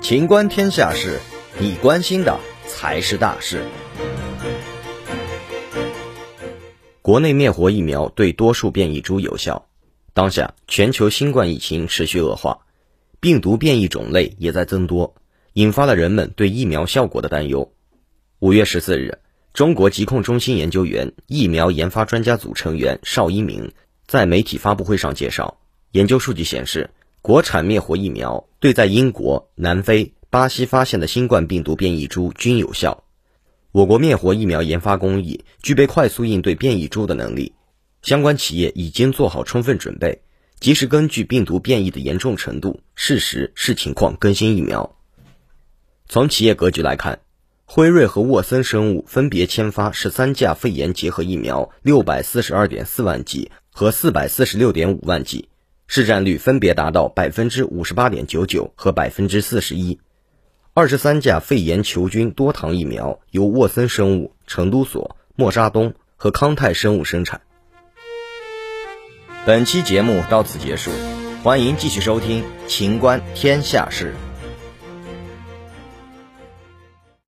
情观天下事，你关心的才是大事。国内灭活疫苗对多数变异株有效。当下全球新冠疫情持续恶化，病毒变异种类也在增多，引发了人们对疫苗效果的担忧。五月十四日，中国疾控中心研究员、疫苗研发专家组成员邵一鸣在媒体发布会上介绍，研究数据显示，国产灭活疫苗对在英国、南非、巴西发现的新冠病毒变异株均有效。我国灭活疫苗研发工艺具备快速应对变异株的能力。相关企业已经做好充分准备，及时根据病毒变异的严重程度，适时视情况更新疫苗。从企业格局来看，辉瑞和沃森生物分别签发十三价肺炎结核疫苗六百四十二点四万剂和四百四十六点五万剂，市占率分别达到百分之五十八点九九和百分之四十一。二十三价肺炎球菌多糖疫苗由沃森生物、成都所、默沙东和康泰生物生产。本期节目到此结束，欢迎继续收听《秦观天下事》。